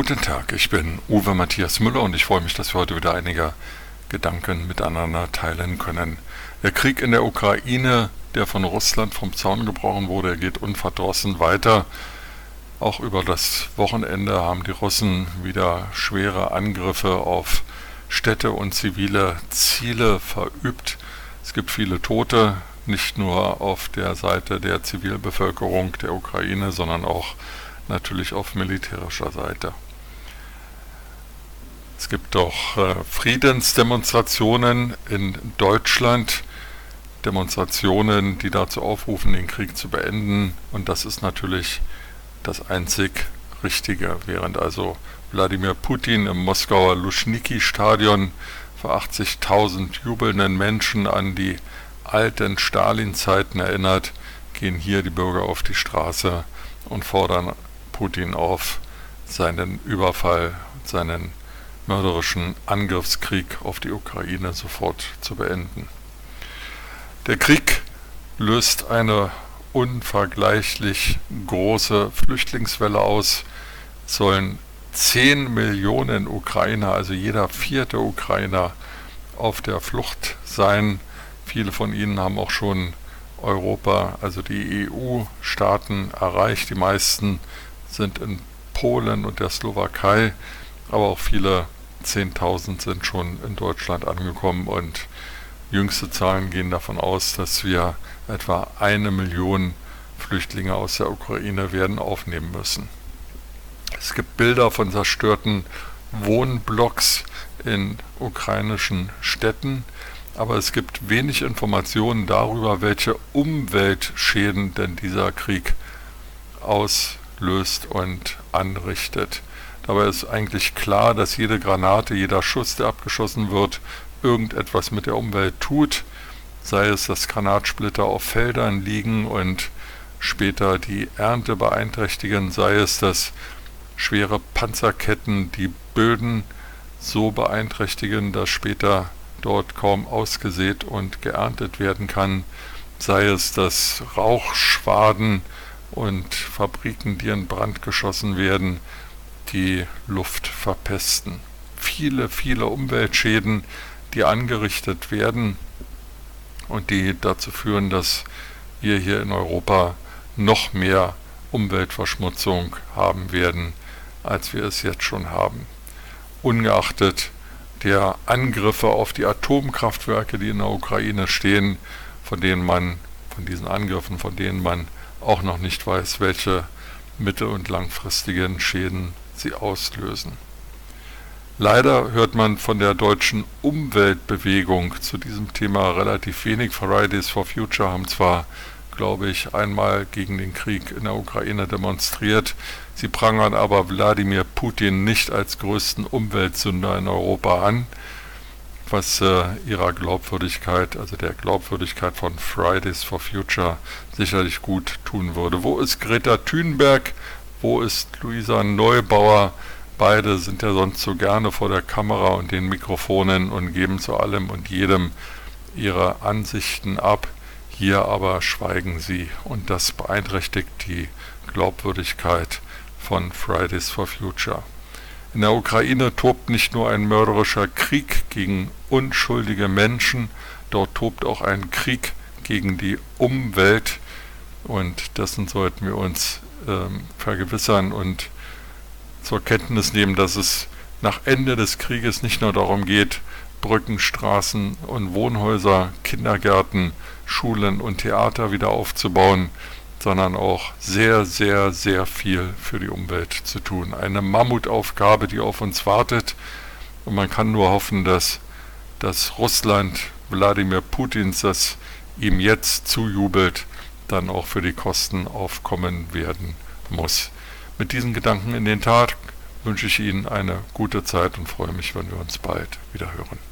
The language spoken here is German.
Guten Tag, ich bin Uwe Matthias Müller und ich freue mich, dass wir heute wieder einige Gedanken miteinander teilen können. Der Krieg in der Ukraine, der von Russland vom Zaun gebrochen wurde, geht unverdrossen weiter. Auch über das Wochenende haben die Russen wieder schwere Angriffe auf Städte und zivile Ziele verübt. Es gibt viele Tote, nicht nur auf der Seite der Zivilbevölkerung der Ukraine, sondern auch natürlich auf militärischer Seite. Es gibt auch äh, Friedensdemonstrationen in Deutschland, Demonstrationen, die dazu aufrufen, den Krieg zu beenden. Und das ist natürlich das einzig Richtige. Während also Wladimir Putin im Moskauer Luschniki-Stadion vor 80.000 jubelnden Menschen an die alten Stalin-Zeiten erinnert, gehen hier die Bürger auf die Straße und fordern Putin auf, seinen Überfall, seinen mörderischen Angriffskrieg auf die Ukraine sofort zu beenden. Der Krieg löst eine unvergleichlich große Flüchtlingswelle aus, sollen 10 Millionen Ukrainer, also jeder vierte Ukrainer, auf der Flucht sein. Viele von ihnen haben auch schon Europa, also die EU-Staaten erreicht. Die meisten sind in Polen und der Slowakei, aber auch viele 10.000 sind schon in Deutschland angekommen und jüngste Zahlen gehen davon aus, dass wir etwa eine Million Flüchtlinge aus der Ukraine werden aufnehmen müssen. Es gibt Bilder von zerstörten Wohnblocks in ukrainischen Städten, aber es gibt wenig Informationen darüber, welche Umweltschäden denn dieser Krieg aus löst und anrichtet. Dabei ist eigentlich klar, dass jede Granate, jeder Schuss, der abgeschossen wird, irgendetwas mit der Umwelt tut, sei es, dass Granatsplitter auf Feldern liegen und später die Ernte beeinträchtigen, sei es, dass schwere Panzerketten die Böden so beeinträchtigen, dass später dort kaum ausgesät und geerntet werden kann, sei es, dass Rauchschwaden und Fabriken, die in Brand geschossen werden, die Luft verpesten. Viele, viele Umweltschäden, die angerichtet werden und die dazu führen, dass wir hier in Europa noch mehr Umweltverschmutzung haben werden, als wir es jetzt schon haben. Ungeachtet der Angriffe auf die Atomkraftwerke, die in der Ukraine stehen, von denen man, von diesen Angriffen, von denen man auch noch nicht weiß, welche mittel- und langfristigen Schäden sie auslösen. Leider hört man von der deutschen Umweltbewegung zu diesem Thema relativ wenig. Fridays for Future haben zwar, glaube ich, einmal gegen den Krieg in der Ukraine demonstriert, sie prangern aber Wladimir Putin nicht als größten Umweltsünder in Europa an was äh, ihrer Glaubwürdigkeit, also der Glaubwürdigkeit von Fridays for Future sicherlich gut tun würde. Wo ist Greta Thunberg? Wo ist Luisa Neubauer? Beide sind ja sonst so gerne vor der Kamera und den Mikrofonen und geben zu allem und jedem ihre Ansichten ab. Hier aber schweigen sie und das beeinträchtigt die Glaubwürdigkeit von Fridays for Future. In der Ukraine tobt nicht nur ein mörderischer Krieg gegen unschuldige Menschen, dort tobt auch ein Krieg gegen die Umwelt und dessen sollten wir uns ähm, vergewissern und zur Kenntnis nehmen, dass es nach Ende des Krieges nicht nur darum geht, Brücken, Straßen und Wohnhäuser, Kindergärten, Schulen und Theater wieder aufzubauen, sondern auch sehr, sehr, sehr viel für die Umwelt zu tun. Eine Mammutaufgabe, die auf uns wartet. Und man kann nur hoffen, dass, dass Russland, Wladimir Putins, das ihm jetzt zujubelt, dann auch für die Kosten aufkommen werden muss. Mit diesen Gedanken in den Tag wünsche ich Ihnen eine gute Zeit und freue mich, wenn wir uns bald wieder hören.